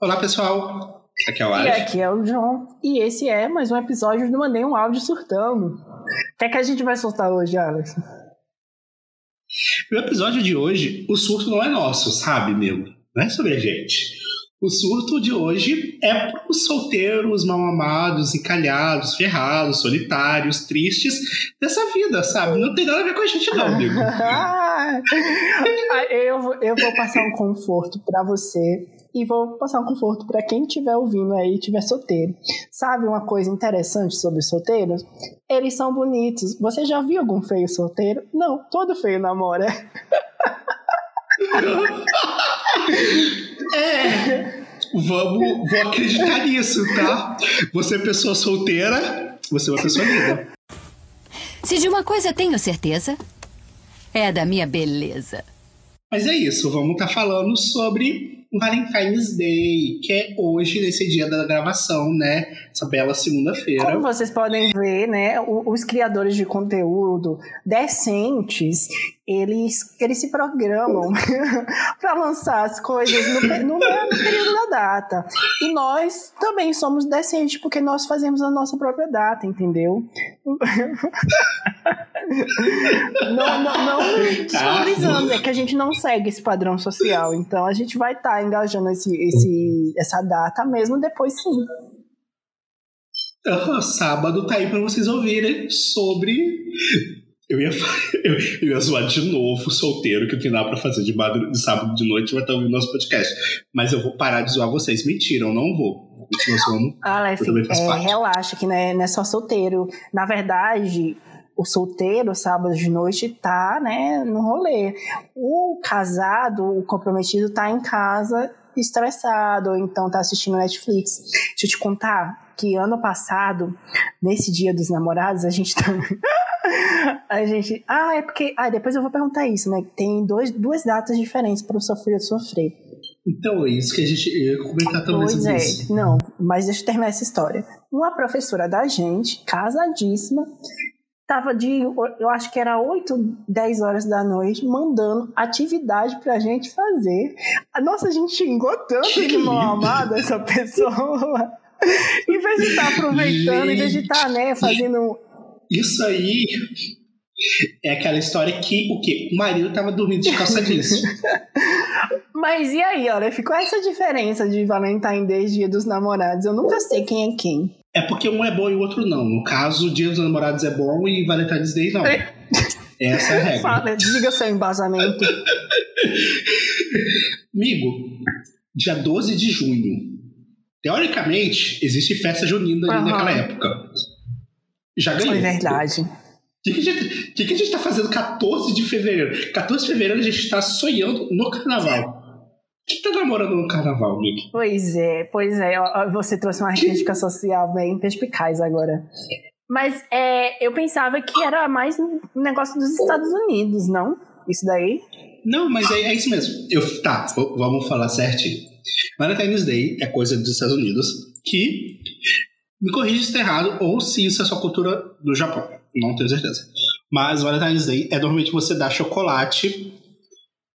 Olá, pessoal. Aqui é o E Alex. aqui é o John. E esse é mais um episódio do Mandei um Áudio Surtando. O que é que a gente vai soltar hoje, Alex? No episódio de hoje, o surto não é nosso, sabe, meu? Não é sobre a gente. O surto de hoje é para os solteiros, mal amados, encalhados, ferrados, solitários, tristes dessa vida, sabe? Não tem nada a ver com a gente, não, amigo. eu, vou- eu vou passar um conforto pra você e vou passar um conforto pra quem estiver ouvindo aí e estiver solteiro. Sabe uma coisa interessante sobre os solteiros? Eles são bonitos. Você já viu algum feio solteiro? Não, todo feio namora. É. Vamos, vou acreditar nisso, tá? Você é pessoa solteira, você é uma pessoa linda. Se de uma coisa tenho certeza, é da minha beleza. Mas é isso, vamos estar falando sobre o Valentine's Day, que é hoje, nesse dia da gravação, né? Essa bela segunda-feira. Como vocês podem ver, né, os criadores de conteúdo decentes, eles, eles se programam para lançar as coisas no, no período da data. E nós também somos decentes, porque nós fazemos a nossa própria data, entendeu? Não, não, não nos desvalorizando, é que a gente não segue esse padrão social. Então a gente vai estar engajando esse, esse, essa data mesmo depois sim. Sábado tá aí pra vocês ouvirem sobre. Eu ia, eu, eu ia zoar de novo solteiro que não tem nada pra fazer de, madru... de sábado de noite vai estar ouvindo nosso podcast. Mas eu vou parar de zoar vocês. Mentira, eu não vou. Zoando. Aleph, Eu é, relaxa que não é, não é só solteiro. Na verdade, o solteiro, sábado de noite, tá né, no rolê. O casado, o comprometido, tá em casa estressado, ou então tá assistindo Netflix. Deixa eu te contar que ano passado, nesse dia dos namorados, a gente tá... A gente. Ah, é porque. Ah, depois eu vou perguntar isso, né? Tem dois, duas datas diferentes para o sofrer sofrer. Então é isso que a gente. Eu ia comentar também Pois sobre é, isso. não, mas deixa eu terminar essa história. Uma professora da gente, casadíssima, tava de, eu acho que era 8, 10 horas da noite, mandando atividade pra gente fazer. Nossa, a gente xingou tanto Que de lindo. amada essa pessoa. em vez de estar aproveitando, em vez de estar, né, fazendo. Isso aí é aquela história que o quê? O marido tava dormindo de calça jeans. Mas e aí, olha, ficou essa diferença de Valentine Day Dia dos Namorados. Eu nunca sei quem é quem. É porque um é bom e o outro não. No caso, Dia dos Namorados é bom e Valentine's Day não. Essa é a regra. Fala, diga seu embasamento. Amigo, dia 12 de junho. Teoricamente, existe festa junina ali Aham. naquela época. Já ganhou. Foi verdade. O que, que, a gente, o que, que a gente tá fazendo 14 de fevereiro? 14 de fevereiro a gente tá sonhando no carnaval. Quem tá namorando no carnaval, amigo? Pois é, pois é. Você trouxe uma crítica social bem perspicaz agora. Mas é, eu pensava que era mais um negócio dos Estados Unidos, não? Isso daí? Não, mas é, é isso mesmo. Eu, tá, vamos falar certinho. Valentine's Day é coisa dos Estados Unidos que me corrija se está errado ou se isso é só cultura do Japão. Não tenho certeza. Mas Valentine's Day é normalmente você dar chocolate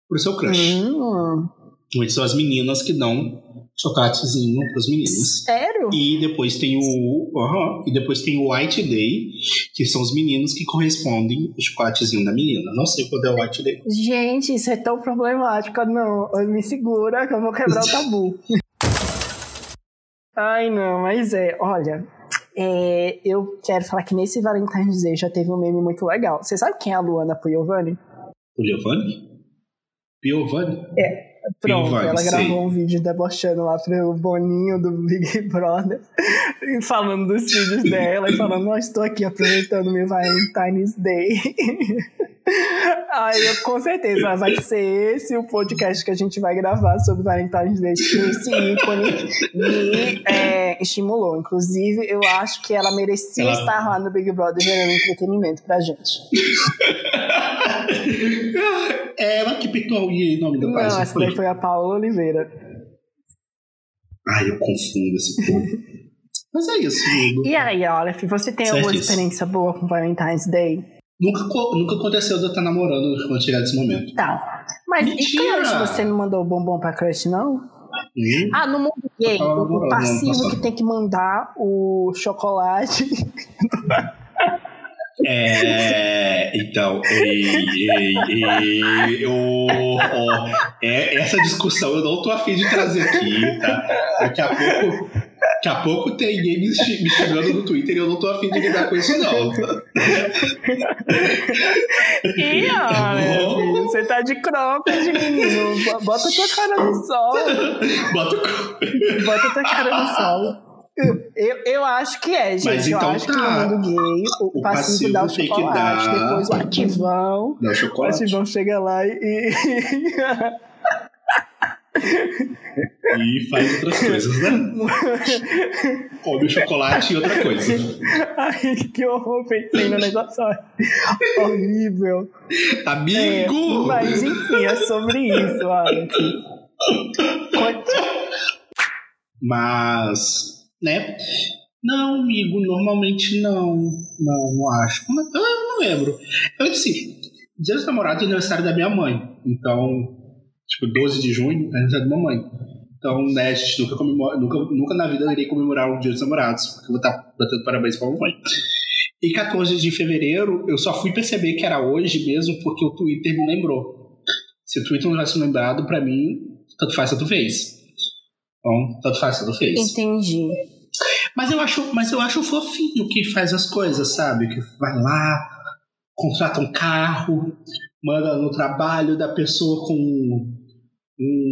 pro seu crush. Hum, Normalmente são as meninas que dão chocolatezinho pros meninos. sério? E depois tem o. e depois tem o White Day, que são os meninos que correspondem o chocolatezinho da menina. Não sei quando é o White Day. Gente, isso é tão problemático. Não, me segura que eu vou quebrar o tabu. Ai, não, mas é, olha. é, eu quero falar que nesse Valentine's Day já teve um meme muito legal. Você sabe quem é a Luana Piovani? O Giovanni? Piovani? Pronto, ela gravou um vídeo debochando lá pro Boninho do Big Brother, e falando dos filhos dela e falando: Não, estou aqui aproveitando meu Valentine's Day. Aí eu com certeza vai ser esse o podcast que a gente vai gravar sobre Valentine's Day. Esse ícone me é, estimulou. Inclusive, eu acho que ela merecia Ela- estar lá no Big Brother gerando entretenimento pra gente. É ela que pintou a unha em nome do pai. Não, essa daí foi a Paola Oliveira. Ai, eu confundo esse povo. Mas é isso, amigo. E aí, Aleph, você tem alguma Certíssimo. experiência boa com Valentine's Day? Nunca, nunca aconteceu de eu estar namorando quando chegar desse momento. Tá. Mas Mentira! e crush, você não mandou bombom pra crush, não? Ah, no mundo gay, o- não, passivo que tem que mandar o chocolate. É, então, ei, ei, ei, ô, ó, é, essa discussão eu não tô afim de trazer aqui, tá? Daqui a pouco, daqui a pouco tem ninguém me, xingando no Twitter e eu não tô afim de lidar com isso, não. Ih, olha, Bom. filho, você tá de cropped, menino. Bo- Bota tua cara no sol. Bota o. Bota tua cara no sol. Eu, eu acho que é, gente. Mas eu então acho tá. que no mundo gay, o, O passivo, passivo dá o chocolate, depois o ativão. Não, O chocolate. ativão chega lá e. E faz outras coisas, né? Come o chocolate e outra coisa. Ai, que horror, pensei no negócio. Horrível. É, Amigo! mas enfim, é sobre isso, Alex. Mas, né? Não, amigo, normalmente não. Não, não acho. Mas, ah, Eu não lembro. Eu disse, dia dos namorados é aniversário da minha mãe. Então, tipo, 12 de junho é aniversário da minha mãe. Então, né, a gente nunca comemora, nunca, nunca na vida eu irei comemorar o dia dos namorados, porque eu vou estar batendo parabéns pra mamãe. E 14 de fevereiro, eu só fui perceber que era hoje mesmo porque o Twitter me lembrou. Se o Twitter não tivesse lembrado, pra mim, tanto faz, tanto fez. Então, tanto faz, tanto fez. Entendi. Mas eu acho, mas eu acho fofinho que faz as coisas, sabe? Que vai lá, contrata um carro, manda no trabalho da pessoa com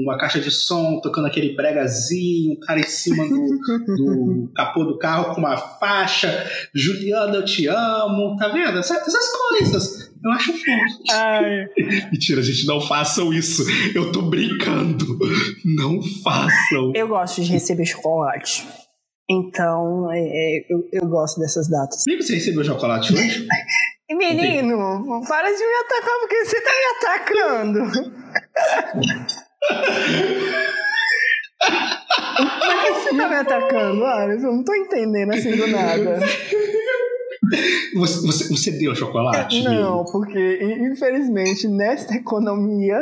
uma caixa de som, tocando aquele bregazinho, o cara em cima do, do capô do carro com uma faixa, Juliana, eu te amo, tá vendo? Essas, essas coisas. Eu acho fofo. Ai, Mentira, gente, não façam isso. Eu tô brincando. Não façam. eu gosto de receber chocolate. Então, é, é, eu, eu gosto dessas datas. Amigo, você recebeu chocolate hoje? Menino, para de me atacar porque você tá me atacando. Por que você tá me atacando, Alex? Eu não tô entendendo assim do nada. Você, você, você deu chocolate? Não, porque infelizmente nesta economia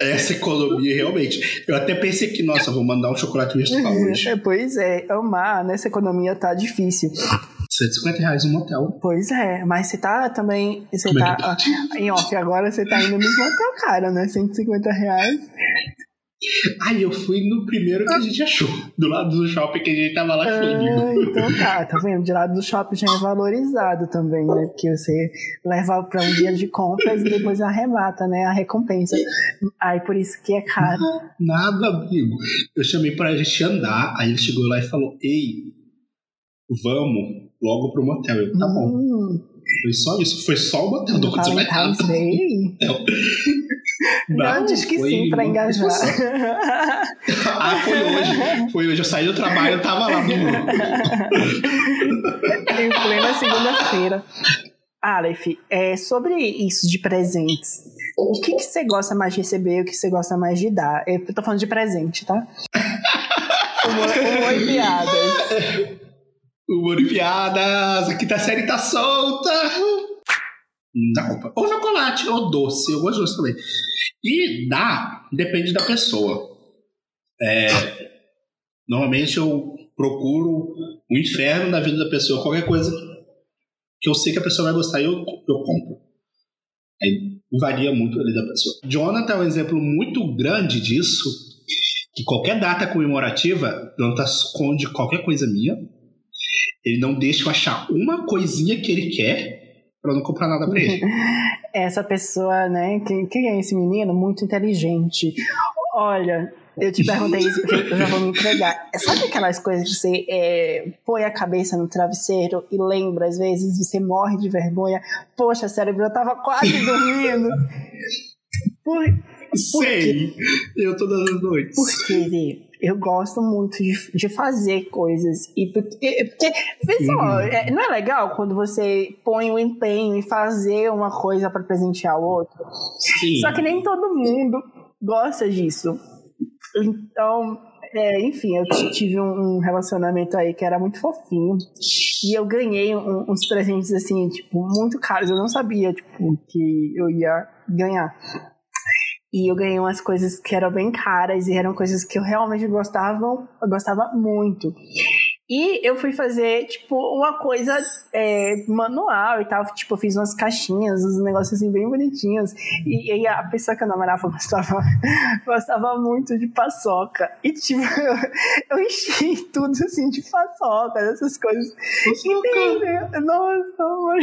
Essa economia, realmente. Eu até pensei que, nossa, vou mandar um chocolate mesmo pra hoje. É, pois é, amar nessa economia tá difícil. 150 reais no motel. Pois é, mas você tá também. Você é tá. ah, Em off, agora você tá indo nos motel cara, né? 150 reais. Ai, eu fui no primeiro que a gente achou. Do lado do shopping que a gente tava lá Ah, então tá, tá vendo? De lado do shopping já é valorizado também, né? Porque você leva pra um dia de compras e depois arremata, né? A recompensa. Aí por isso que é caro. Nada, amigo. Eu chamei pra gente andar, aí ele chegou lá e falou: Ei, vamos logo pro motel. Eu, tá bom. Hum, Foi só isso, foi só o motel. Não no aconteceu mais nada. Não, diz que sim, pra engajar. Ah, foi hoje. Foi hoje. Eu saí do trabalho, eu tava lá no. em plena segunda-feira. Aleph, é, sobre isso de presentes, o que, que você gosta mais de receber e o que você gosta mais de dar? Eu tô falando de presente, tá? Humor, humor e piadas. Humor e piadas, a quinta série tá solta. Não, ou chocolate, ou doce, eu gosto de doce também. E dá, depende da pessoa. É, normalmente eu procuro o inferno na vida da pessoa, qualquer coisa que eu sei que a pessoa vai gostar, eu, eu compro. Aí varia muito ali da pessoa. Jonathan é um exemplo muito grande disso, que qualquer data comemorativa, Jonathan esconde qualquer coisa minha, ele não deixa eu achar uma coisinha que ele quer pra eu não comprar nada pra ele. Essa pessoa, né? Quem, quem é esse menino? Muito inteligente. Olha, eu te perguntei isso porque eu já vou me entregar. Sabe aquelas coisas que você é, põe a cabeça no travesseiro e lembra, às vezes você morre de vergonha? Poxa, cérebro, eu tava quase dormindo. Por, Sei, eu todas as noites. porque eu gosto muito de, de fazer coisas. E porque, porque vê só, Uhum. é, não é legal quando você põe o empenho em fazer uma coisa para presentear o outro? Sim. Só que nem todo mundo gosta disso. Então, é, enfim, eu tive um um relacionamento aí que era muito fofinho. E eu ganhei um- uns presentes, assim, tipo, muito caros. Eu não sabia, tipo, que eu ia ganhar. E eu ganhei umas coisas que eram bem caras e eram coisas que eu realmente gostava, eu gostava muito. E eu fui fazer, tipo, uma coisa é, manual e tal. Tipo, eu fiz umas caixinhas, uns negócios assim bem bonitinhos. E, a pessoa que eu namorava gostava, gostava muito de paçoca. E, tipo, eu, eu enchi tudo assim de paçoca, essas coisas. Paçoca. Nossa, amor.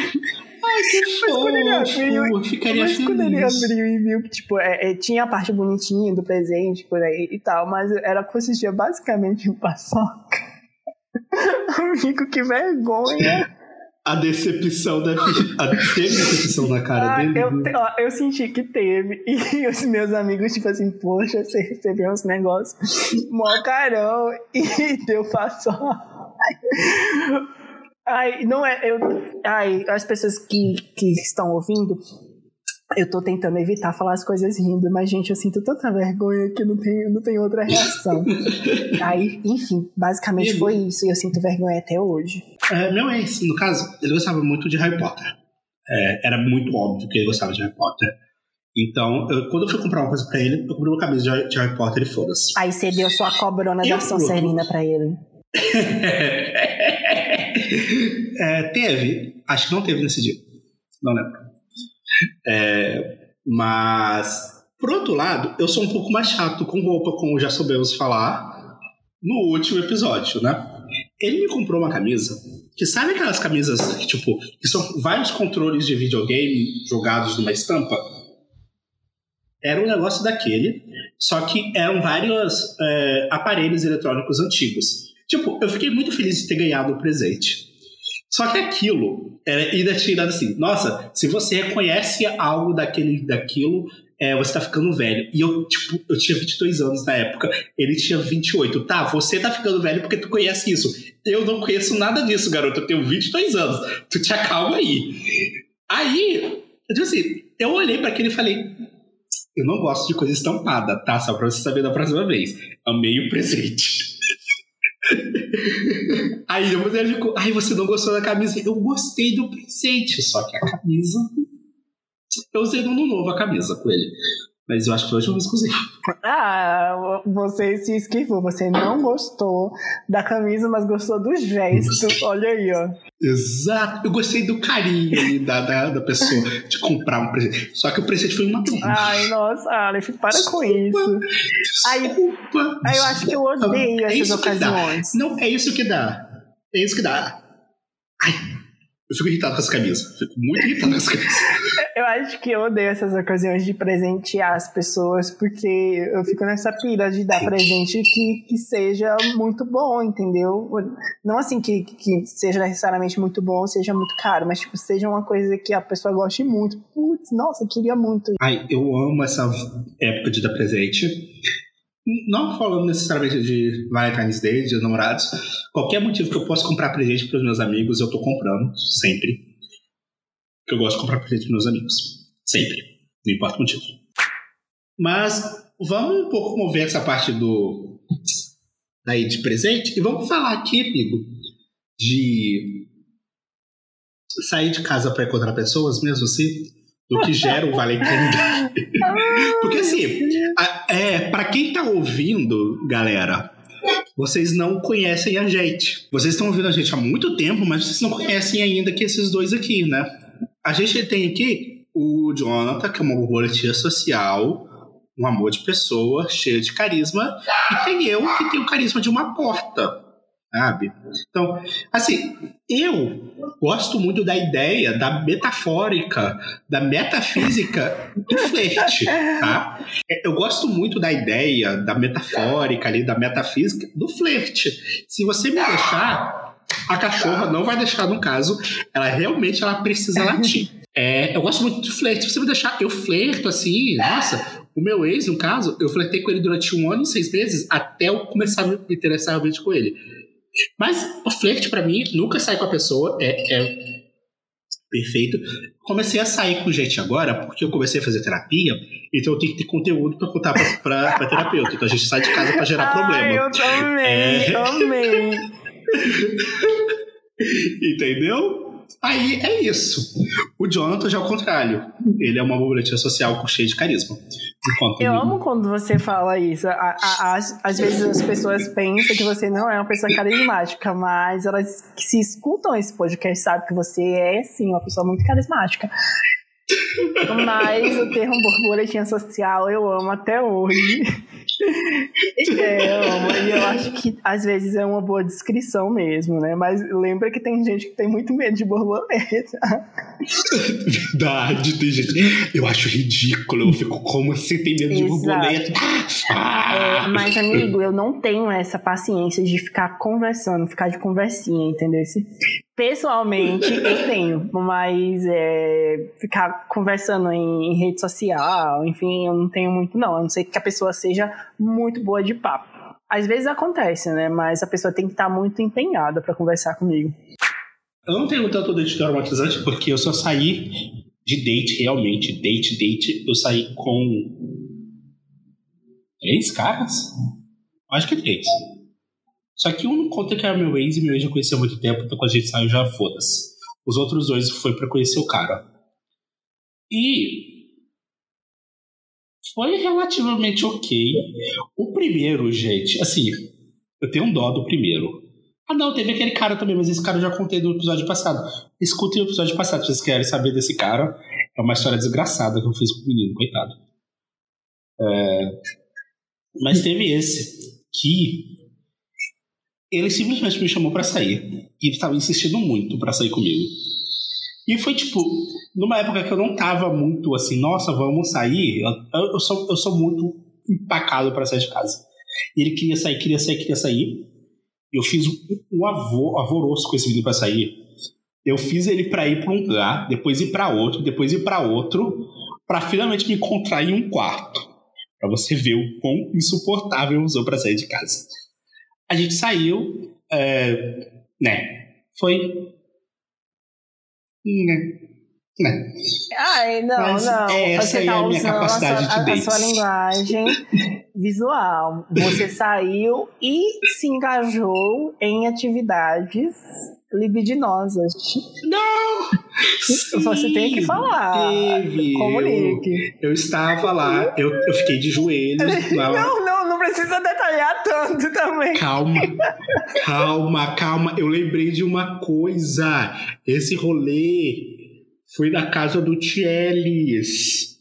Ai, que fofo! Ficaria mas quando ele abriu e viu que, tipo, é, é, tinha a parte bonitinha do presente por aí e tal, mas era consistia basicamente em paçoca. Amigo, que vergonha. A decepção deve. A, teve decepção na cara Ah, dele. eu, ó, eu senti que teve. E os meus amigos, tipo assim, poxa, você recebeu uns negócios mó carão e deu paçoca. Ai, não é. Eu, ai, as pessoas que, que estão ouvindo, eu tô tentando evitar falar as coisas rindo, mas, gente, eu sinto tanta vergonha que não tem, não tem outra reação. Aí, enfim, basicamente Amigo. foi isso e eu sinto vergonha até hoje. É, meu ex, no caso, ele gostava muito de Harry Potter. É, era muito óbvio que ele gostava de Harry Potter. Então, eu- quando eu fui comprar uma coisa pra ele, eu comprei uma camisa de, de Harry Potter e foda-se. Aí você deu sua cobrona E da Sonserina pra ele. É, teve, acho que não teve nesse dia. Não lembro. É, mas, por outro lado, eu sou um pouco mais chato com roupa, como já soubemos falar no último episódio, né? Ele me comprou uma camisa que sabe aquelas camisas que, tipo, que são vários controles de videogame jogados numa estampa? Era um negócio daquele, só que eram vários é, aparelhos eletrônicos antigos. Tipo, eu fiquei muito feliz de ter ganhado o presente. Só que aquilo era, ainda tinha dado assim: nossa, se você reconhece algo daquele, daquilo, é, você tá ficando velho. E eu, tipo, eu tinha 22 anos na época, ele tinha 28. Tá, você tá ficando velho porque tu conhece isso. Eu não conheço nada disso, garoto. Eu tenho 22 anos. Tu te acalma aí. Aí, eu disse assim: eu olhei para aquele e falei: eu não gosto de coisa estampada, tá? Só pra você saber da próxima vez. Amei o presente. Aí depois ele ficou, ai, você não gostou da camisa? Eu gostei do presente, só que a camisa. Eu usei no novo a camisa com ele. Mas eu acho que foi a última vez que eu usei. Ah, você se esquivou. Você não gostou da camisa, mas gostou do gesto. Olha aí, ó. Exato. Eu gostei do carinho ali da, da, da pessoa de comprar um presente. Só que o presente foi uma merda. Ai, nossa, Aleph, para com isso. Aí, Desculpa. aí eu acho que eu odeio É essas ocasiões. Não, é isso que dá. É isso que dá. Ai, eu fico irritado com essa camisa. Fico muito irritado com essa camisa. Eu acho que eu odeio essas ocasiões de presentear as pessoas, porque eu fico nessa pira de dar presente que, que seja muito bom, entendeu? Não assim que, que seja necessariamente muito bom, seja muito caro, mas tipo, seja uma coisa que a pessoa goste muito. Putz, nossa, queria muito. Ai, eu amo essa época de dar presente. Não falando necessariamente de Valentine's Day, de namorados. Qualquer motivo que eu possa comprar presente para os meus amigos, eu tô comprando, sempre. Porque eu gosto de comprar presente para meus amigos. Sempre. Não importa o motivo. Mas vamos um pouco mover essa parte do. daí de presente e vamos falar aqui, amigo, de sair de casa para encontrar pessoas, mesmo assim, do que gera o Valentine's Day. Porque assim, é, para quem tá ouvindo, galera, vocês não conhecem a gente. Vocês estão ouvindo a gente há muito tempo, mas vocês não conhecem ainda que esses dois aqui, né? A gente tem aqui o Jonathan, que é uma borboletinha social, um amor de pessoa, cheio de carisma, e tem eu, que tenho o carisma de uma porta, sabe? Então, assim, eu gosto muito da ideia da metafórica, da metafísica do flerte, tá? Eu gosto muito da ideia da metafórica ali, da metafísica do flerte. Se você me deixar, a cachorra não vai deixar no caso, ela realmente ela precisa latir. É, eu gosto muito de flerte. Se você me deixar, eu flerto assim, nossa. O meu ex, no caso, eu flertei com ele durante um ano e seis meses até eu começar a me interessar realmente com ele. Mas o flerte, pra mim, nunca sai com a pessoa. É, é perfeito. Comecei a sair com gente agora porque eu comecei a fazer terapia, então eu tenho que ter conteúdo pra contar pra terapeuta. Então a gente sai de casa pra gerar Ai, problema. eu também, É. amei. Entendeu? Aí é isso. O Jonathan já é o contrário. Ele é uma borboletinha social com cheio de carisma. Enquanto Eu amo quando você fala isso. A- a- a- Às, às vezes as pessoas pensam que você não é uma pessoa carismática, mas elas que se escutam esse podcast sabem que você é, sim, uma pessoa muito carismática. Mas o termo borboletinha social eu amo até hoje. É, eu amo. E eu acho que às vezes é uma boa descrição mesmo, né? Mas lembra que tem gente que tem muito medo de borboleta. Verdade, tem gente. Eu acho ridículo. Eu fico como assim, tem medo de Exato. borboleta. Ah! É, mas, amigo, eu não tenho essa paciência de ficar conversando, ficar de conversinha, entendeu? Pessoalmente, eu tenho, mas é, ficar conversando em, em rede social, enfim, eu não tenho muito, não. A não ser que a pessoa seja muito boa de papo. Às vezes acontece, né? Mas a pessoa tem que estar muito empenhada pra conversar comigo. Eu não tenho tanto date traumatizante porque eu só saí de date, realmente. Date, date, eu saí com. Três caras? Acho que três. Só que um conta que era meu ex e meu ex já conhecia há muito tempo, então quando a gente saiu já foda-se. Os outros dois foi pra conhecer o cara. E. Foi relativamente ok. O primeiro, gente, assim, eu tenho um dó do primeiro. Ah, não, teve aquele cara também, mas esse cara eu já contei no episódio passado. Escutem o episódio passado se vocês querem saber desse cara. É uma história desgraçada que eu fiz com o menino, coitado. É, Mas teve esse, que ele simplesmente me chamou pra sair. E estava insistindo muito pra sair comigo. E foi tipo, numa época que eu não tava muito assim, nossa, vamos sair. Eu, eu, sou, eu sou muito empacado pra sair de casa. E ele queria sair, queria sair, queria sair. Eu fiz um, avô, alvoroço com esse menino pra sair. Eu fiz ele pra ir pra um lugar, depois ir pra outro, depois ir pra outro, pra finalmente me encontrar em um quarto. Pra você ver o quão insuportável eu usou pra sair de casa. A gente saiu, é, né? Foi. Né? Né? Ai, não, Mas não. essa Você tá é a minha capacidade a, sua- de a, a sua dates. linguagem visual. Você saiu e se engajou em atividades libidinosas. Não! Você tem que falar. Teve. Comunique. Eu, eu estava lá, eu, eu fiquei de joelhos. não, não precisa detalhar tanto também. Calma, calma, calma. Eu lembrei de uma coisa. Esse rolê foi na casa do Tielis.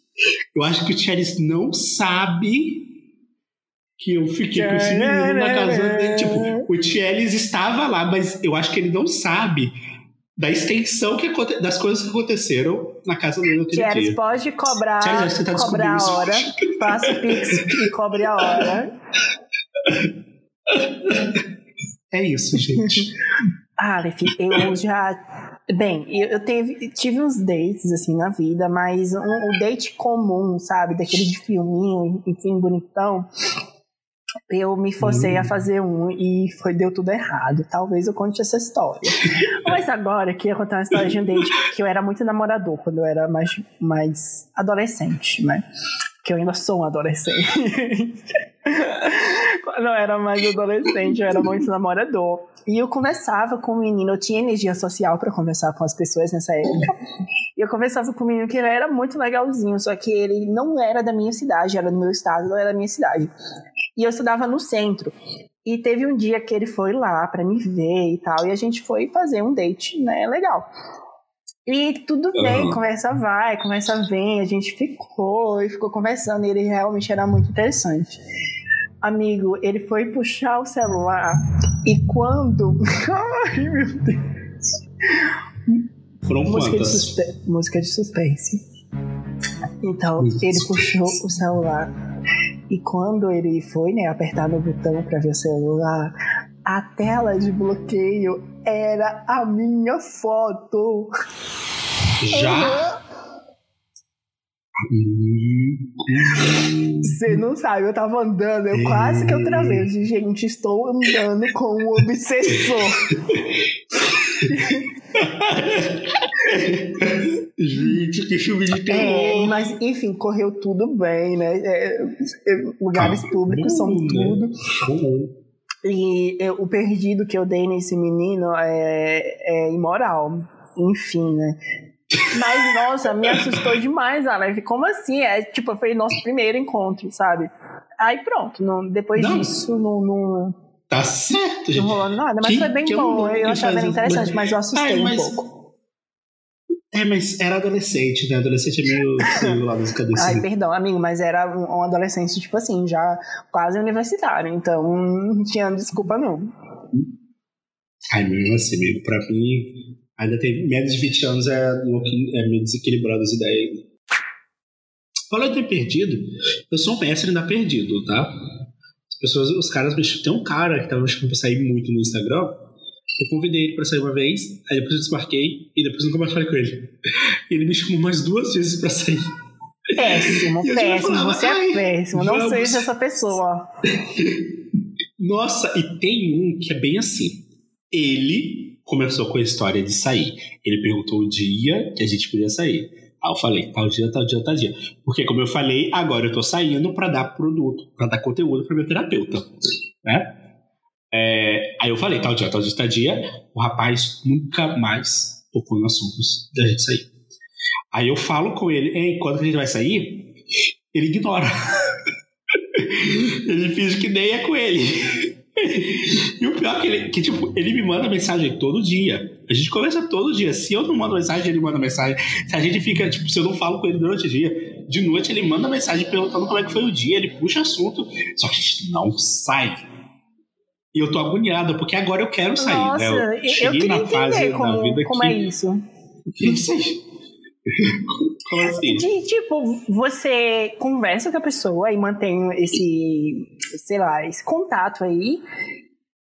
Eu acho que o Tielis não sabe que eu fiquei com esse menino na casa dele. Tipo, o Tielis estava lá, mas eu acho que ele não sabe da extensão que das coisas que aconteceram na casa dele naquele Thierry, dia. pode cobrar, você tá cobrar a hora. Faça o pix e cobre a hora. É isso, gente. Ah, Aleph, eu já. Bem, eu, teve, tive uns dates assim na vida, mas um, o date comum, sabe? Daquele de filminho, enfim, bonitão. Eu me forcei a fazer um e foi, deu tudo errado. Talvez eu conte essa história. Mas agora eu queria contar uma história de um date que eu era muito namorador quando eu era mais, mais adolescente, né? Que eu ainda sou um adolescente. quando eu era mais adolescente, eu era muito namorador. E eu conversava com o menino, eu tinha energia social para conversar com as pessoas nessa época. E eu conversava com o menino que ele era muito legalzinho, só que ele não era da minha cidade, era do meu estado, não era da minha cidade. E eu estudava no centro. E teve um dia que ele foi lá para me ver e tal, e a gente foi fazer um date, né, legal. E tudo bem, conversa vai, conversa vem, a gente ficou e ficou conversando, e ele realmente era muito interessante. Amigo, ele foi puxar o celular e quando. Ai, meu Deus. Foram Música de, quantas? suspe... Música de suspense. Então, ele suspense. puxou o celular. E quando ele foi, né, apertar no botão pra ver o celular, a tela de bloqueio era a minha foto. Já? Você não sabe, eu tava andando, eu quase que eu travei. Eu disse, Gente, estou andando com um obsessor. Gente, que filme de É, terror. mas enfim, correu tudo bem, né? É, é, lugares Ah, públicos são bom, né? tudo. Bom. E é, o perdido que eu dei nesse menino é, é imoral. enfim, né? Mas, nossa, me assustou demais, Aleph. Como assim? É, tipo, foi nosso primeiro encontro, sabe? Aí pronto, não, depois não. disso, não, não, Tá certo, gente. Não rolou nada, mas que, foi bem bom. Eu, eu achava interessante, mas eu assustei Ai, mas... um pouco. É, mas era adolescente, né? Adolescente é meio, lá das cabeças. Ai, perdão, amigo, mas era um, um adolescente, tipo assim, já quase universitário, então não tinha desculpa, não. Ai, mesmo assim, amigo, pra mim, ainda tem menos de 20 anos é, é meio desequilibrado as ideias. Falando de ter perdido, eu sou um mestre ainda perdido, tá? As pessoas, os caras, tem um cara que tava me chamando pra sair muito no Instagram, eu convidei ele pra sair uma vez, aí depois eu desmarquei e depois nunca mais falei com ele. Ele me chamou mais duas vezes pra sair. Péssimo, péssimo. Falava, você é péssimo. Não vamos. seja essa pessoa. Nossa, e tem um que é bem assim. Ele começou com a história de sair. Ele perguntou o dia que a gente podia sair. Aí eu falei, tal dia, tal dia, tal dia. Porque, como eu falei, agora eu tô saindo para dar produto, para dar conteúdo para meu terapeuta. Né? É, aí eu falei, tal dia, tal dia, tal dia. O rapaz nunca mais tocou no assunto da gente sair. Aí eu falo com ele, ei, quando a gente vai sair? Ele ignora. ele finge que nem é com ele. E o pior é que ele, que, tipo, ele me manda mensagem todo dia. A gente conversa todo dia. Se eu não mando mensagem, ele manda mensagem. Se a gente fica, tipo, se eu não falo com ele durante o dia, de noite ele manda mensagem perguntando como é que foi o dia, ele puxa assunto. Só que a gente não sai. E eu tô agoniada, porque agora eu quero sair, Nossa, né? Eu eu na fase como, como que... é isso. Sei. Como assim? De, tipo, você conversa com a pessoa e mantém esse, sei lá, esse contato aí.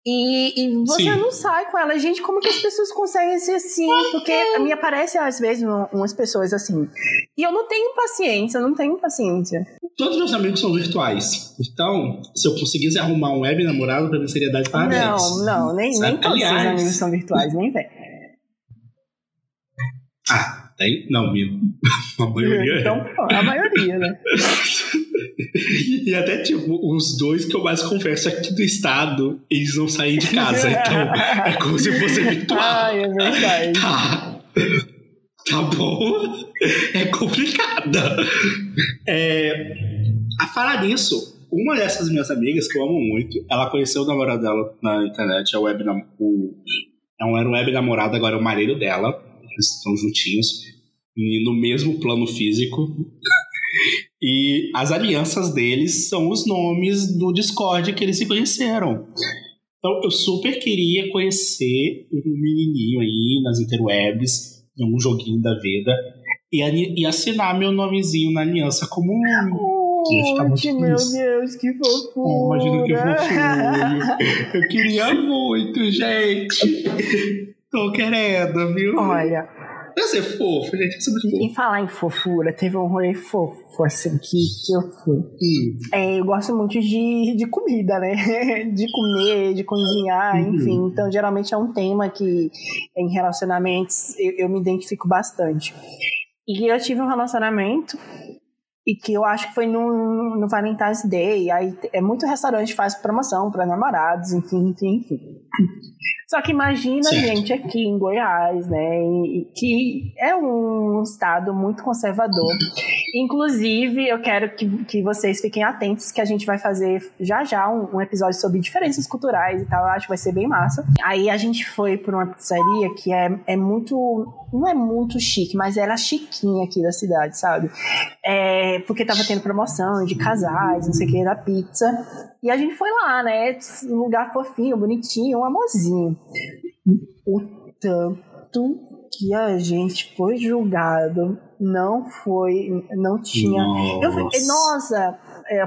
E, e você Sim. não sai com ela. Gente, como que as pessoas conseguem ser assim? Porque me aparece às vezes umas pessoas assim. E eu não tenho paciência, não tenho paciência. Todos meus amigos são virtuais. Então, se eu conseguisse arrumar um web namorado, pra mim seria dar de parabéns. Não, não, nem, nem todos os amigos são virtuais, nem vem. Ah, tem? Não, mesmo. A maioria então, é. a maioria, né? e até, tipo, os dois que eu mais converso aqui do estado, eles não saem de casa. Então, é como se fosse virtual. Ai, é verdade. Tá. Tá bom. É complicada. É, a falar nisso, uma dessas minhas amigas, que eu amo muito, ela conheceu o namorado dela na internet, é web, o, é um, era um web namorado, agora é o marido dela. Eles estão juntinhos, no mesmo plano físico. E as alianças deles são os nomes do Discord que eles se conheceram. Então eu super queria conhecer um menininho aí nas interwebs, em um joguinho da vida, e, e assinar meu nomezinho na aliança como um. que meu Deus, que fofura! Oh, imagina que fofura! eu queria muito, gente! Tô querendo, viu? Olha, Deve ser fofo, gente. É muito fofo. E falar em fofura, teve um rolê fofo, assim, que, que eu fui. Hum. É, eu gosto muito de, de comida, né? De comer, de cozinhar, uhum. enfim. Então, geralmente é um tema que em relacionamentos eu, eu me identifico bastante. E eu tive um relacionamento e que eu acho que foi no, no Valentine's Day. Aí é muito restaurante que faz promoção para namorados, enfim, enfim, enfim. Só que imagina, certo. gente, aqui em Goiás, né, que é um estado muito conservador. Inclusive, eu quero que, que vocês fiquem atentos que a gente vai fazer já já um, um episódio sobre diferenças culturais e tal. Eu acho que vai ser bem massa. Aí a gente foi por uma pizzaria que é, é muito. Não é muito chique, mas era chiquinha aqui da cidade, sabe? É, porque tava tendo promoção de casais, não sei o que, da pizza. E a gente foi lá, né? Um lugar fofinho, bonitinho, um amorzinho. O tanto que a gente foi julgado não foi, não tinha. Nossa, eu nossa é,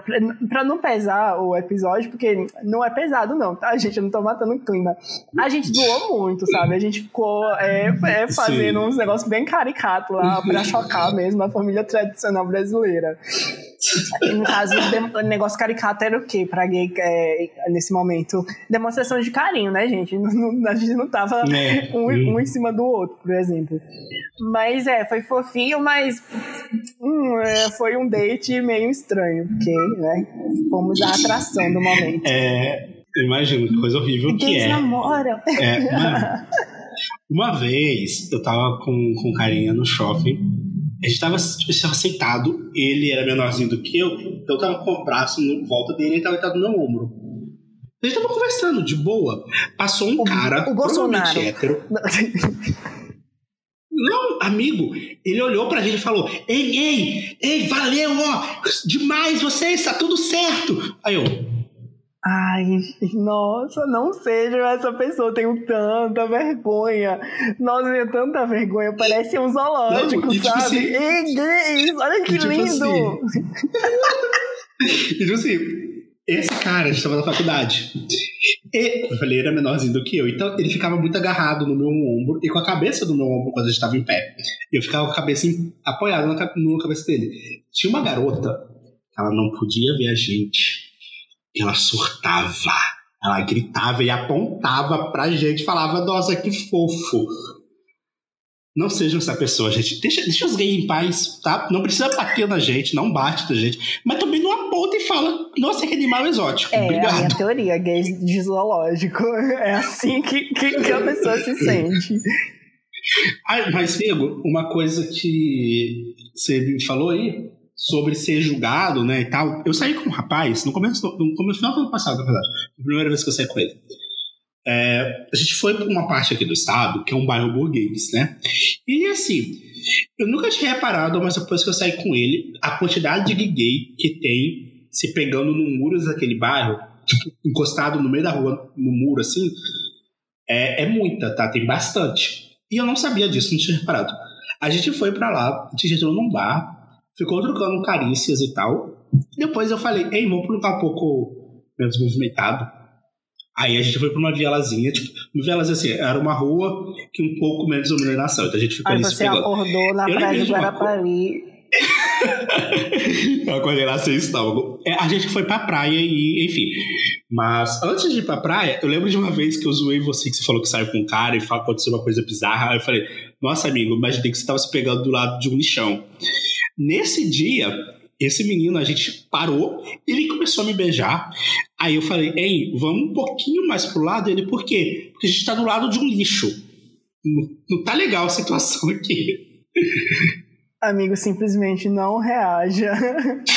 pra não pesar o episódio, porque não é pesado, não, tá, gente? Eu não tô matando o clima. A gente doou muito, sabe? A gente ficou é, é, fazendo Sim. uns negócios bem caricatos lá pra chocar mesmo a família tradicional brasileira. No caso, o negócio caricato era o quê pra gay é, nesse momento? Demonstração de carinho, né, gente? Não, a gente não tava é. um, um, em cima do outro, por exemplo. Mas é, foi fofinho, mas hum, é, foi um date meio estranho, porque, né, fomos a atração do momento. É, imagino que coisa horrível que é. Eles namoram. É, mano, Uma vez eu tava com, com carinha no shopping. A gente tava, tipo, tava sentado, ele era menorzinho do que eu, então eu tava com o braço em volta dele e ele tava deitado no meu ombro. A gente tava conversando de boa. Passou um O- cara, o Bolsonaro. hétero. Não, amigo, ele olhou pra gente e falou: Ei, ei, ei, valeu, ó, demais vocês, tá tudo certo. Aí eu, Ai, nossa, não seja essa pessoa, eu tenho tanta vergonha. Nossa, eu tenho tanta vergonha, parece um zoológico, Não, e tipo sabe? assim- Ei, gays, olha que E tipo lindo! assim, E tipo assim, esse cara, a gente tava na faculdade. E, eu falei, ele era menorzinho do que eu, então ele ficava muito agarrado no meu ombro e com a cabeça do meu ombro quando a gente tava em pé. E eu ficava com a cabeça apoiada na, na cabeça dele. Tinha uma garota, ela não podia ver a gente, ela surtava. Ela gritava e apontava pra gente, falava, nossa, que fofo. Não sejam essa pessoa, gente. Deixa, deixa os gays em paz, tá? Não precisa bater na gente, não bate na gente. Mas também não aponta e fala, nossa, que animal exótico. É, a minha Obrigado. teoria, gays de zoológico. É assim que, que, que a pessoa se sente. Ah, mas, Diego, uma coisa que você me falou aí sobre ser julgado, né, e tal. Eu saí com um rapaz no começo, no começo final do ano passado, na verdade. Primeira vez que eu saí com ele. É, a gente foi para uma parte aqui do estado, que é um bairro burguês, né? E assim, eu nunca tinha reparado, mas depois que eu saí com ele, a quantidade de gay que tem se pegando no muro daquele bairro, tipo, encostado no meio da rua, no muro assim, é, é muita, tá? Tem bastante. E eu não sabia disso, não tinha reparado. A gente foi pra lá, a gente entrou num bar, ficou trocando carícias e tal. Depois eu falei, ei, vamos lugar um pouco menos movimentado. Aí a gente foi pra uma vielazinha, tipo, uma vielazinha assim, era uma rua que um pouco menos iluminação. Então a gente ficou Aí ali você pegando. acordou na Eu praia de Guarapari. eu acordei lá sem estômago. É, a gente foi pra praia e, enfim. Mas antes de ir pra praia, eu lembro de uma vez que eu zoei você, que você falou que saiu com um cara e aconteceu uma coisa bizarra. Aí eu falei, nossa, amigo, imaginei que você tava se pegando do lado de um lixão. Nesse dia, esse menino, a gente parou, ele começou a me beijar. Aí eu falei, ei, vamos um pouquinho mais pro lado. Ele, por quê? Porque a gente tá do lado de um lixo. Não, não tá legal a situação aqui. Amigo, simplesmente não reaja.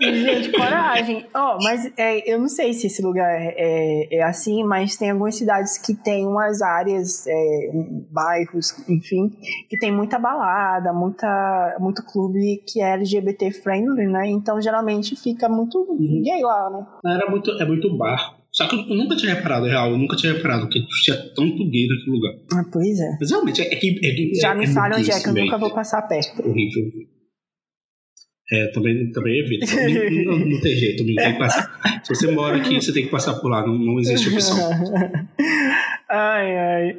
Gente, coragem. Ó, mas é, eu não sei se esse lugar é, é assim, mas tem algumas cidades que tem umas áreas, é, bairros, enfim, que tem muita balada, muita, muito clube que é LGBT friendly, né? Então geralmente fica muito gay lá, né? Era muito, é muito bar. Só que eu nunca tinha reparado, real, eu nunca tinha reparado que tinha tanto gay naquele lugar. Ah, pois é. Mas realmente, é que. É, que- Já é, me é fala onde é que eu nunca vou passar perto. Horrível. É, também, também evito. não, não, não tem jeito, não tem que passar. Se você mora aqui, você tem que passar por lá, não, não existe opção. ai, ai.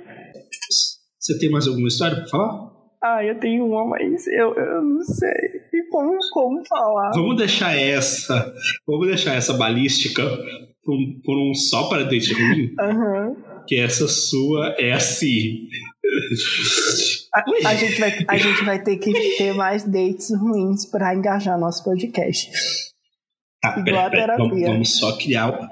Você tem mais alguma história pra falar? Ah, eu tenho uma, mas eu, eu não sei E como, como falar. Vamos deixar essa. Vamos deixar essa balística por um, por um só para date ruim, Aham. que essa sua é assim. A, a gente vai, a gente vai ter que ter mais dates ruins pra engajar nosso podcast. Tá, Igual a pera, pera, vamos, terapia. vamos só criar.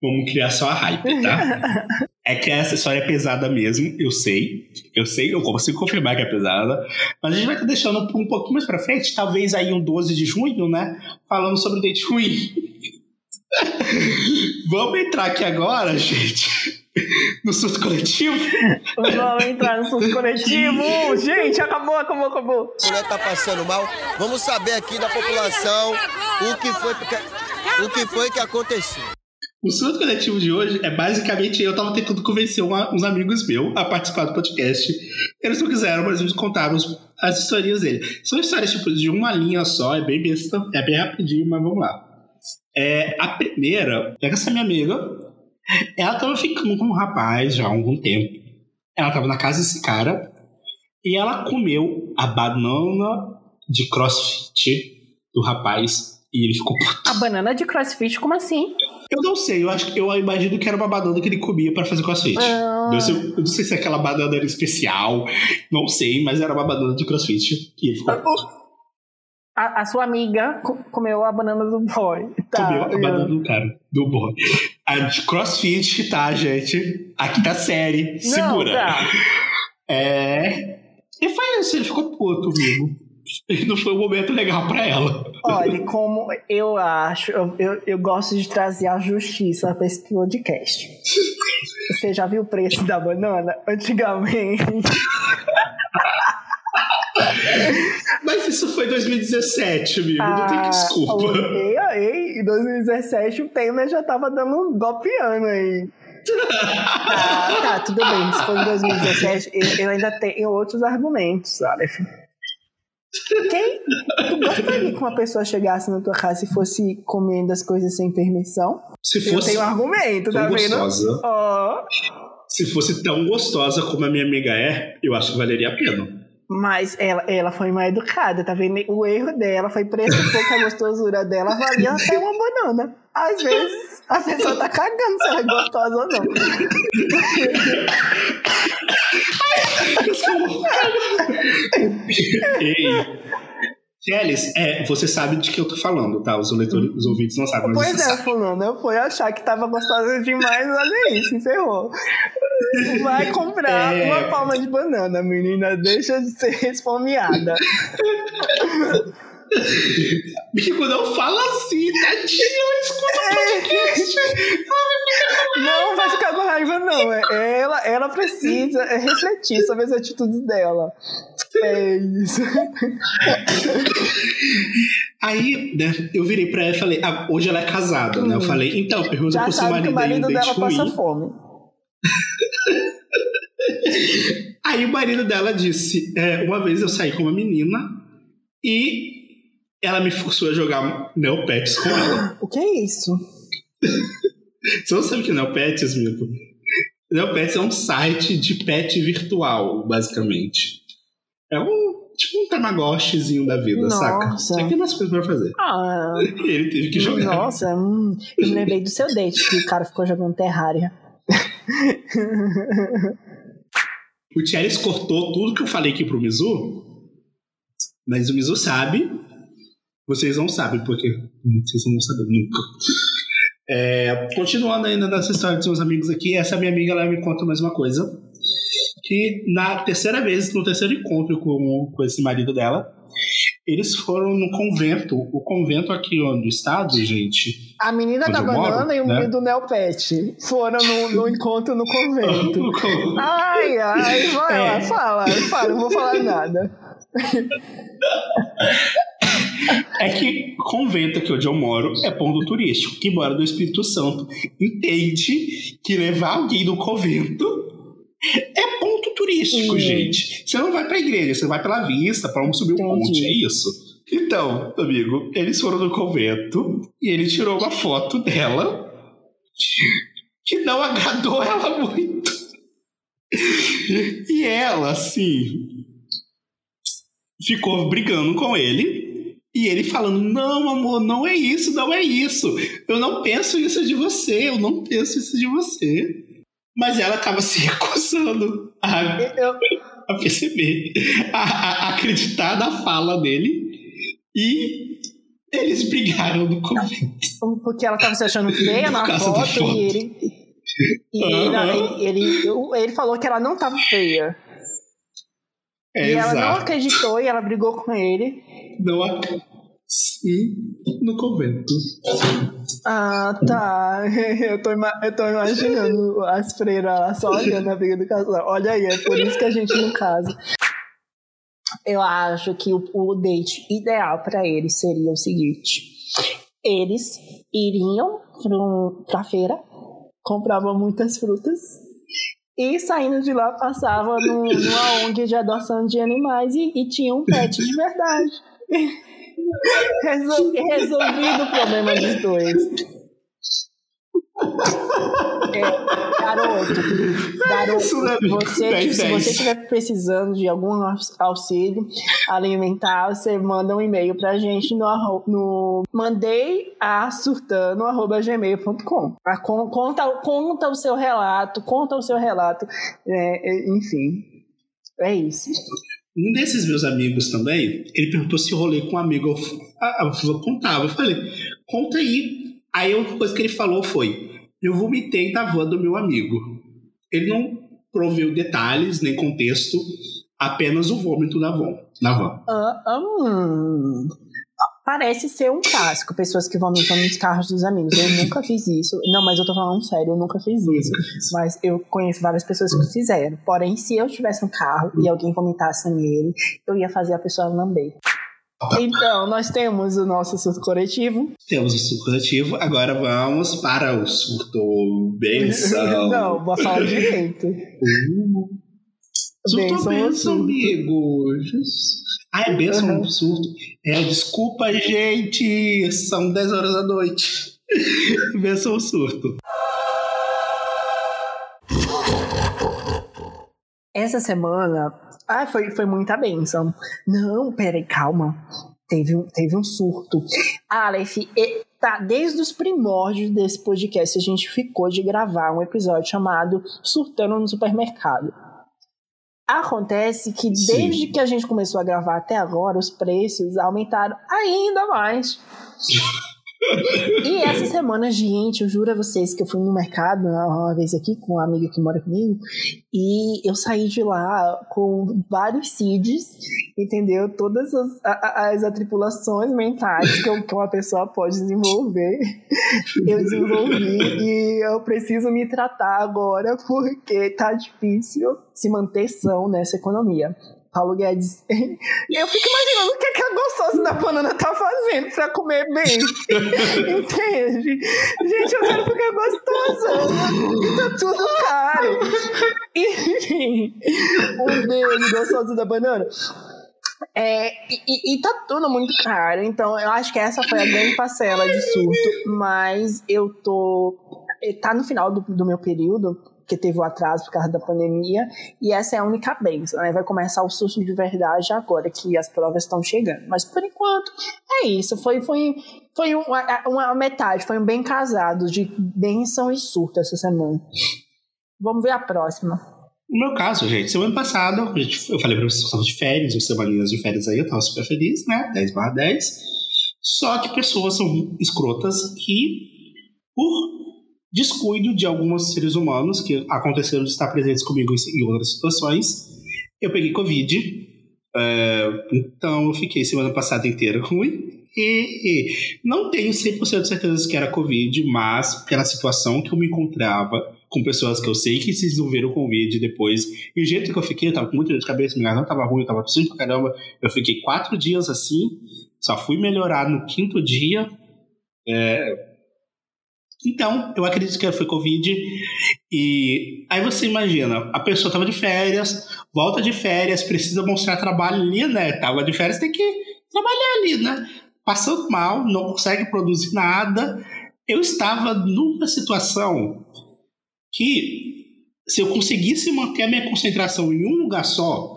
Vamos criar só a hype, tá? é que essa história é pesada mesmo, eu sei. Eu sei, eu consigo confirmar que é pesada. Mas a gente vai estar deixando um pouquinho mais pra frente, talvez aí um 12 de junho, né? Falando sobre date ruim. vamos entrar aqui agora, gente, no surto coletivo. Vamos entrar no surto coletivo. Gente, acabou, acabou, acabou. A mulher tá passando mal. Vamos saber aqui da população o que foi que, o que, foi que aconteceu. O surto coletivo de hoje é basicamente eu tava tentando convencer uma- uns amigos meus a participar do podcast. Eles não quiseram, mas eles contaram as historinhas dele. São histórias tipo de uma linha só, é bem besta, é bem rapidinho, mas vamos lá. É, a primeira é essa minha amiga, ela tava ficando com um rapaz já há algum tempo. Ela tava na casa desse cara e ela comeu a banana de crossfit do rapaz e ele ficou puto. A banana de crossfit, como assim? Eu não sei, eu acho que eu imagino que era uma banana que ele comia pra fazer crossfit. Ah. Eu, sei- eu não sei se aquela banana era especial, não sei, mas era uma banana de crossfit. E ele ficou. A, a sua amiga co- comeu a banana do boy. Tá, Comeu a banana do cara, do boy. A de crossfit, tá, gente? Aqui tá série. Segura. Não, tá. É. E foi isso, ele ficou puto comigo. E não foi um momento legal pra ela. Olha, como eu acho, eu, eu, eu gosto de trazer a justiça para esse podcast. Você já viu o preço da banana? Antigamente. Mas isso foi 2017, amigo. não tem Ah, desculpa. Ei, aí, em 2017 o Temer já tava dando um golpeando aí. Ah, tá, tudo bem. Se for em 2017, eu, eu ainda tenho outros argumentos, Aleph. Quem? Tu gostaria que uma pessoa chegasse na tua casa e fosse comendo as coisas sem permissão? Se Eu fosse tenho um argumento, tá tão vendo? gostosa, Ó. se fosse tão gostosa como a minha amiga é, eu acho que valeria a pena. Mas ela, ela foi mal educada, tá vendo? O erro dela foi pressupor que a gostosura dela valia até uma banana. Às vezes a pessoa tá cagando se ela é gostosa ou não. Ei. Kelly, é, você sabe de que eu tô falando, tá? Os, leitores, os ouvintes não sabem, Pois você é, fulano, eu fui achar que tava gostosa demais, olha isso, se ferrou. Vai comprar É. uma palma de banana, menina, deixa de ser esfomeada. Amigo, não fala assim, tadinho, escuta o podcast. Não vai ficar com raiva, não. É- Ela, ela precisa é, refletir sobre as atitudes dela. É isso. Aí, né, eu virei pra ela e falei, ah, hoje ela é casada, né? Eu falei, então, pergunta Hum. Já pro seu sabe que marido o marido dela passa ruim. fome. Aí o marido dela disse: é, uma vez eu saí com uma menina e ela me forçou a jogar Neopets com ela. O que é isso? Você não sabe o que é Neopets, Mito? Neopets é um site de pet virtual, basicamente. É um tipo um Tamagotchizinho da vida, Nossa. saca? Só que tem mais coisa pra fazer. Ah, ele teve que jogar. nossa, hum, eu me lembrei do seu date, que o cara ficou jogando Terraria. O Thierry cortou tudo que eu falei aqui pro Mizu, mas o Mizu sabe. Vocês não sabem, porque vocês não vão saber nunca. É, continuando ainda nessa história dos meus amigos aqui, essa minha amiga ela me conta mais uma coisa. Que na terceira vez, no terceiro encontro com, com esse marido dela, eles foram no convento. O convento aqui ó, do estado, gente. A menina da eu moro, banana e o né? menino do Neopet foram no, no encontro no convento. Ai, ai, vai lá, É. fala, fala, não vou falar nada. É que convento aqui onde eu moro é ponto turístico. Quem mora no Espírito Santo entende que levar alguém do convento é ponto turístico, Hum. gente. Você não vai pra igreja, você vai pela vista, pra subir o Entendi. monte, é isso. Então, amigo, eles foram no convento e ele tirou uma foto dela que não agradou ela muito. E ela, assim, ficou brigando com ele. E ele falando: Não, amor, não é isso, não é isso. Eu não penso isso de você, eu não penso isso de você. Mas ela tava se recusando a, Eu, a perceber, a, a acreditar na fala dele. E eles brigaram no convento. porque ela tava se achando feia na foto, foto. e ele. E ele, Aham. ele, ele, ele falou que ela não tava feia. É, e ela não exato. acreditou e ela brigou com ele. Não ac- Sim, no convento. Ah, tá. Eu tô, eu tô imaginando as freiras lá só olhando a briga do casal. Olha aí, é por isso que a gente não casa. Eu acho que o, o date ideal pra eles seria o seguinte: eles iriam pro, pra feira, compravam muitas frutas e saindo de lá passavam no, numa ONG de adoção de animais e, e tinham um pet de verdade. Resol- resolvido o problema dos dois. É, garoto, garoto, Isso não é você, dez, se dez. você estiver precisando de algum aux- auxílio alimentar, você manda um e-mail pra gente no, no mandei a surtando arroba gmail.com. Ah, con- Conta, conta o seu relato, conta o seu relato, é, é, enfim, é isso. Um desses meus amigos também, ele perguntou se eu rolei com um amigo. Eu, ah, eu contar. Eu falei, conta aí. Aí a única coisa que ele falou foi: eu vomitei na van do meu amigo. Ele não proveu detalhes nem contexto, apenas o vômito na van. Na van. Uh. Parece ser um clássico, pessoas que vomitam nos carros dos amigos. Eu nunca fiz isso. Não, mas eu tô falando sério, eu nunca fiz isso. Mas eu conheço várias pessoas que fizeram. Porém, se eu tivesse um carro e alguém vomitasse nele, eu ia fazer a pessoa lamber. Então, nós temos o nosso surto coletivo. Temos o surto coletivo, agora vamos para o surto benção. Não, vou falar direito. Surto benção, benção amigos. Ah, é benção uhum. surto. É, desculpa, gente. São 10 horas da noite. benção surto. Essa semana. Ah, foi, foi muita benção. Não, peraí, calma. Teve um, teve um surto. Aleph, tá, desde os primórdios desse podcast, a gente ficou de gravar um episódio chamado Surtando no Supermercado. Acontece que desde Sim. que a gente começou a gravar até agora, os preços aumentaram ainda mais. e essa semana, gente, eu juro a vocês que eu fui no mercado uma vez aqui com uma amiga que mora comigo e eu saí de lá com vários CIDs, entendeu? Todas as, as atripulações mentais que, que uma pessoa pode desenvolver, eu desenvolvi e eu preciso me tratar agora porque tá difícil se manter são nessa economia. Paulo Guedes. Eu fico imaginando o que, é que a gostosa da banana tá fazendo pra comer bem. Entende? Gente, eu quero ficar gostosa. E tá tudo caro. Enfim, um beijo gostoso da banana. É, e, e, tá tudo muito caro, então eu acho que essa foi a grande parcela de surto, mas eu tô. Tá no final do, do meu período, porque teve o atraso por causa da pandemia, e essa é a única benção, né? Vai começar o susto de verdade agora que as provas estão chegando. Mas por enquanto, é isso. Foi, foi, foi uma, uma metade, foi um bem casado de benção e surto essa semana. Vamos ver a próxima. No meu caso, gente, semana passada, eu falei pra vocês que eu de férias, ou semaninhas de férias aí, eu tava super feliz, né? 10 barra 10. Só que pessoas são escrotas que, por descuido de alguns seres humanos que aconteceram de estar presentes comigo em outras situações. Eu peguei Covid, é, então eu fiquei semana passada inteira ruim. E, e não tenho 100% de certeza que era Covid, mas pela situação que eu me encontrava com pessoas que eu sei que se desenvolveram Covid depois. E o jeito que eu fiquei, eu tava com muita dor de cabeça, minha não tava ruim, eu tava tossindo pra caramba. Eu fiquei quatro dias assim, só fui melhorar no quinto dia. É, então, eu acredito que foi Covid. E aí você imagina, a pessoa estava de férias, volta de férias, precisa mostrar trabalho ali, né? Tava de férias, tem que trabalhar ali, né? Passando mal, não consegue produzir nada. Eu estava numa situação que, se eu conseguisse manter a minha concentração em um lugar só,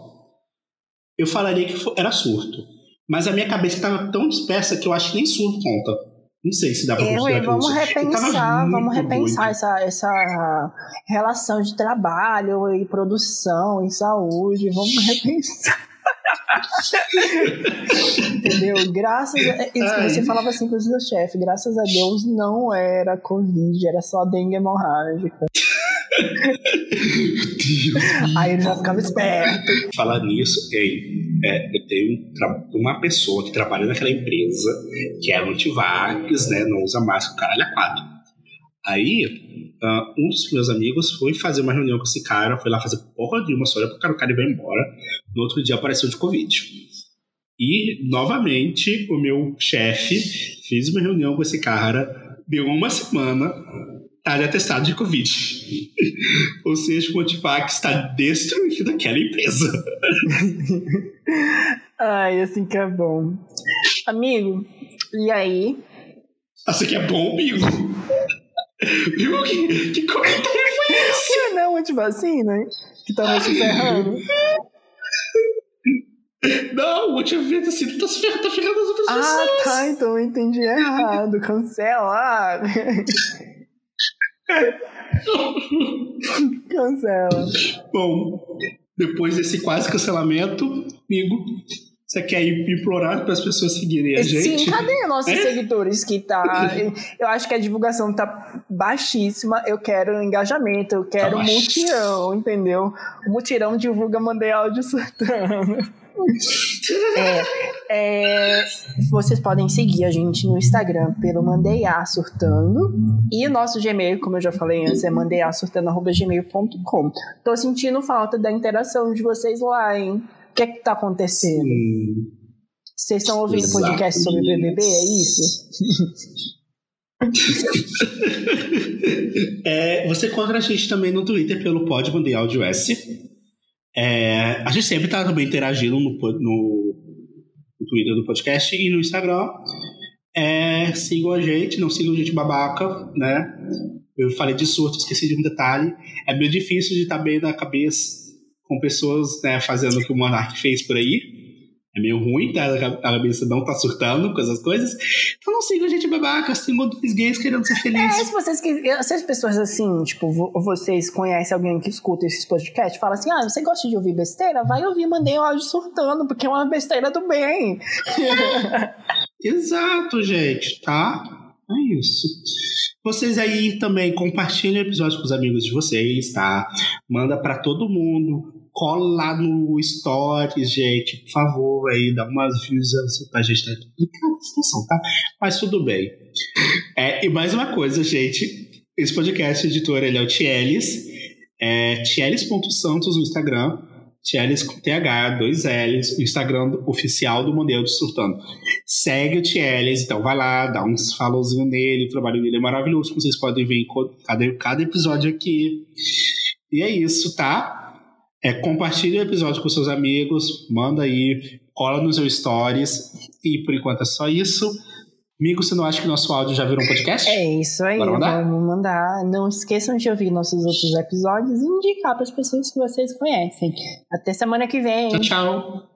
eu falaria que era surto. Mas a minha cabeça estava tão dispersa que eu acho que nem surto conta. Não sei se dá para considerar vamos repensar, vamos repensar essa, essa relação de trabalho e produção e saúde. Vamos repensar. Entendeu? Graças a. Isso, você falava assim pro seu chefe, graças a Deus não era Covid, era só dengue hemorrágica. Aí ele já ficava esperto. Falar nisso, ei, é, eu tenho uma pessoa que trabalha naquela empresa que é antivax, né? Não usa máscara, caralho, a quatro. Aí, uh, um dos meus amigos foi fazer uma reunião com esse cara, foi lá fazer porra de uma só porque o cara vai embora. No outro dia apareceu de Covid. E, novamente, o meu chefe fez uma reunião com esse cara, deu uma semana, atestado de Covid. Ou seja, o Motivac está destruindo aquela empresa. Ai, assim que é bom. Amigo, e aí? Assim que é bom, amigo? Viu? Que, que comentário foi esse? Não é não, antivacina? Que tava se ferrando. Não, o antivacina assim, tá, tá ferrando as outras ah, pessoas. Ah, tá, então eu entendi errado. Cancela. Cancela. Bom, depois desse quase cancelamento, amigo. Você quer implorar para as pessoas seguirem a gente? Sim, cadê nossos é? seguidores que tá? Eu acho que a divulgação tá baixíssima. Eu quero engajamento, eu quero tá mutirão, entendeu? O mutirão divulga, mandei áudio surtando. É, é, vocês podem seguir a gente no Instagram pelo Mandeiá Surtando. E o nosso Gmail, como eu já falei antes, é mandeiasurtando.gmail.com. Tô sentindo falta da interação de vocês lá, hein? O que é que tá acontecendo? Sim. Vocês estão ouvindo Exatamente. podcast sobre BBB, é isso? é, você encontra a gente também no Twitter pelo Pod Mundial de S. É, a gente sempre está também interagindo no, no, no, Twitter do podcast e no Instagram. É, sigam a gente, não sigam a gente babaca, né? Eu falei de surto, esqueci de um detalhe. É meio difícil de estar bem na cabeça com pessoas né, fazendo o que o Monark fez por aí. É meio ruim, tá? A cabeça não tá surtando com essas coisas. Então não sigam gente babaca, sigam dois gays querendo ser felizes. É, se vocês se as pessoas assim, tipo, vocês conhecem alguém que escuta esses podcasts, fala assim: ah, você gosta de ouvir besteira? Vai ouvir, mandei um áudio surtando, porque é uma besteira do bem. Exato, gente, tá? É isso. Vocês aí também compartilhem o episódio com os amigos de vocês, tá? Manda para todo mundo cola lá no Stories, gente, por favor, aí, dá umas views pra gente tá complicada situação, tá? Mas tudo bem. É, e mais uma coisa, gente, esse podcast editor, ele é o Tielis, é Tielis.santos no Instagram, Tielis com TH, dois L's, o Instagram oficial do Modelo de Surtando. Segue o Tielis, então vai lá, dá uns followzinho nele, o trabalho dele é maravilhoso, como vocês podem ver em cada, cada episódio aqui. E é isso, tá? É, compartilhe o episódio com seus amigos, manda aí, cola nos seus stories. E por enquanto é só isso. Amigo, você não acha que nosso áudio já virou um podcast? É isso aí, mandar? vamos mandar. Não esqueçam de ouvir nossos outros episódios e indicar para as pessoas que vocês conhecem. Até semana que vem. Tchau, tchau.